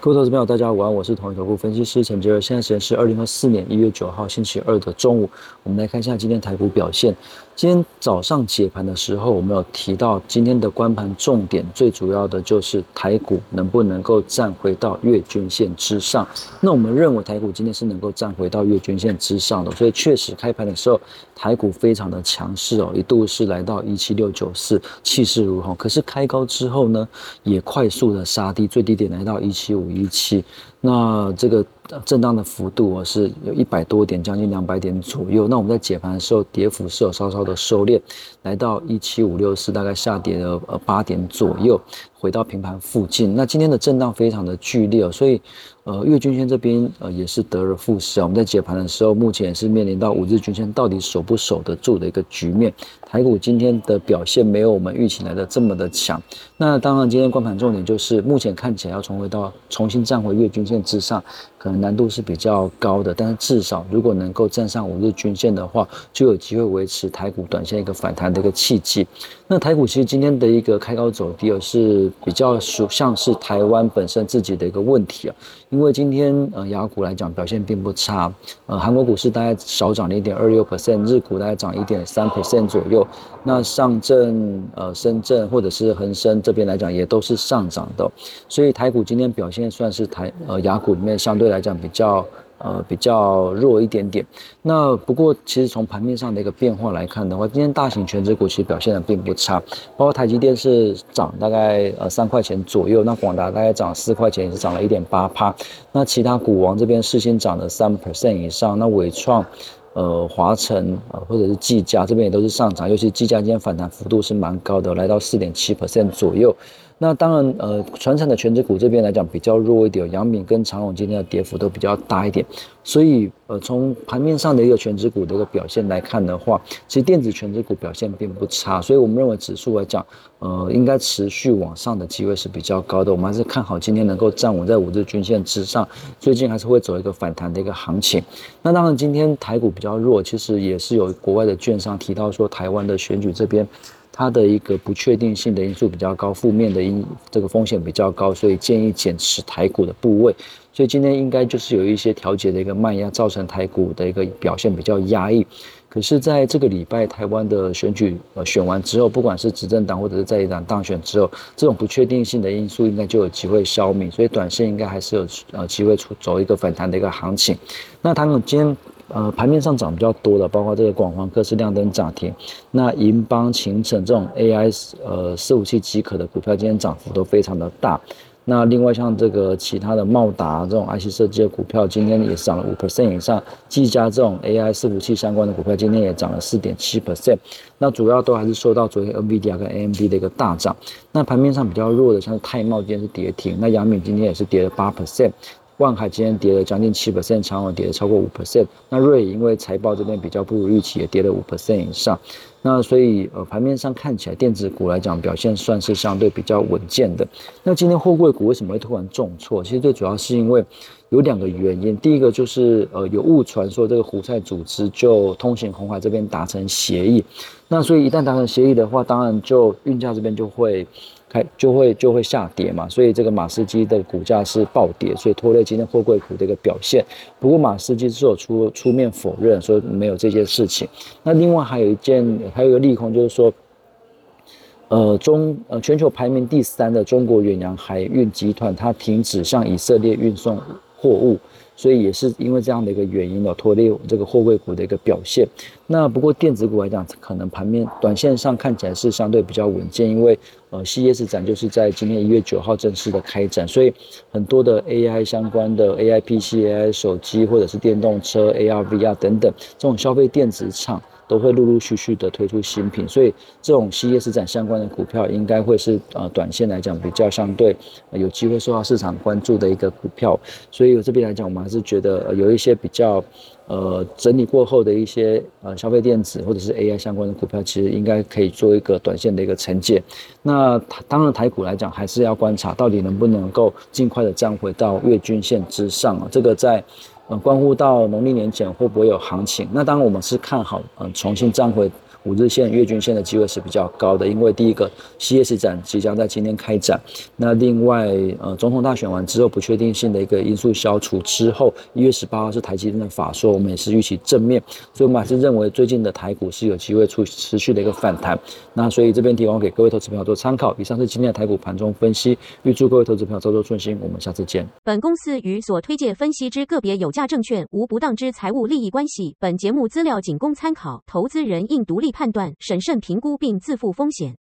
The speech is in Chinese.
各位投资朋友，大家午安，我是同一投顾分析师陈杰尔。现在时间是二零二四年一月九号星期二的中午，我们来看一下今天台股表现。今天早上解盘的时候，我们有提到今天的关盘重点，最主要的就是台股能不能够站回到月均线之上。那我们认为台股今天是能够站回到月均线之上的，所以确实开盘的时候台股非常的强势哦，一度是来到一七六九四，气势如虹。可是开高之后呢，也快速的杀低，最低点来到一七五一期。那这个震荡的幅度我是有一百多点，将近两百点左右。那我们在解盘的时候，跌幅是有稍稍的收敛，来到一七五六四，大概下跌了呃八点左右。回到平盘附近，那今天的震荡非常的剧烈，所以，呃，月均线这边呃也是得而复失啊。我们在解盘的时候，目前也是面临到五日均线到底守不守得住的一个局面。台股今天的表现没有我们预期来的这么的强。那当然，今天观盘重点就是目前看起来要重回到重新站回月均线之上，可能难度是比较高的。但是至少如果能够站上五日均线的话，就有机会维持台股短线一个反弹的一个契机。那台股其实今天的一个开高走低，而是比较属像是台湾本身自己的一个问题啊。因为今天呃，雅股来讲表现并不差，呃，韩国股市大概少涨零点二六 percent，日股大概涨一点三 percent 左右。那上证、呃，深圳或者是恒生这边来讲，也都是上涨的。所以台股今天表现算是台呃雅股里面相对来讲比较。呃，比较弱一点点。那不过，其实从盘面上的一个变化来看的话，今天大型全指股其实表现的并不差，包括台积电是涨大概呃三块钱左右，那广达大概涨四块钱，也是涨了一点八趴。那其他股王这边事先涨了三 percent 以上，那伟创、呃华晨呃或者是技嘉这边也都是上涨，尤其技嘉今天反弹幅度是蛮高的，来到四点七 percent 左右。那当然，呃，传承的全指股这边来讲比较弱一点，阳明跟长荣今天的跌幅都比较大一点，所以，呃，从盘面上的一个全指股的一个表现来看的话，其实电子全指股表现并不差，所以我们认为指数来讲，呃，应该持续往上的机会是比较高的，我们还是看好今天能够站稳在五日均线之上，最近还是会走一个反弹的一个行情。那当然，今天台股比较弱，其实也是有国外的券商提到说，台湾的选举这边。它的一个不确定性的因素比较高，负面的因这个风险比较高，所以建议减持台股的部位。所以今天应该就是有一些调节的一个卖压，造成台股的一个表现比较压抑。可是，在这个礼拜台湾的选举呃选完之后，不管是执政党或者是在野党当选之后，这种不确定性的因素应该就有机会消弭，所以短线应该还是有呃机会出走一个反弹的一个行情。那他们今天。呃，盘面上涨比较多的，包括这个广环科是亮灯涨停，那银邦、秦城这种 AI 呃伺服器即可的股票，今天涨幅都非常的大。那另外像这个其他的茂达这种 IC 设计的股票，今天也是涨了五 percent 以上。技嘉这种 AI 伺服器相关的股票，今天也涨了四点七 percent。那主要都还是受到昨天 NVIDIA 跟 AMD 的一个大涨。那盘面上比较弱的，像泰茂今天是跌停，那阳明今天也是跌了八 percent。万海今天跌了将近七 percent，长虹跌了超过五 percent。那瑞因为财报这边比较不如预期，也跌了五 percent 以上。那所以呃盘面上看起来电子股来讲表现算是相对比较稳健的。那今天货柜股为什么会突然重挫？其实最主要是因为有两个原因。第一个就是呃有误传说这个胡塞组织就通行红海这边达成协议。那所以一旦达成协议的话，当然就运价这边就会。开就会就会下跌嘛，所以这个马斯基的股价是暴跌，所以拖累今天货柜股的一个表现。不过马斯基是有出出面否认，说没有这件事情。那另外还有一件，还有一个利空就是说，呃中呃全球排名第三的中国远洋海运集团，它停止向以色列运送货物。所以也是因为这样的一个原因呢，拖累这个货柜股的一个表现。那不过电子股来讲，可能盘面短线上看起来是相对比较稳健，因为呃，CES 展就是在今天一月九号正式的开展，所以很多的 AI 相关的 AI PC、AI 手机或者是电动车、AR、VR 等等这种消费电子厂。都会陆陆续续的推出新品，所以这种 CES 展相关的股票应该会是呃短线来讲比较相对有机会受到市场关注的一个股票。所以我这边来讲，我们还是觉得有一些比较呃整理过后的一些呃消费电子或者是 AI 相关的股票，其实应该可以做一个短线的一个承接。那当然台股来讲，还是要观察到底能不能够尽快的站回到月均线之上啊，这个在。嗯，关乎到农历年前会不会有行情？那当然我们是看好，嗯，重新站回五日线、月均线的机会是比较高的，因为第一个 CS 展即将在今天开展，那另外呃总统大选完之后不确定性的一个因素消除之后，一月十八号是台积电的法说，我们也是预期正面，所以我们还是认为最近的台股是有机会出持续的一个反弹。那所以这边提供给各位投资朋友做参考。以上是今天的台股盘中分析，预祝各位投资朋友操作顺心。我们下次见。本公司与所推介分析之个别有价证券无不当之财务利益关系。本节目资料仅供参考，投资人应独立判断、审慎评估并自负风险。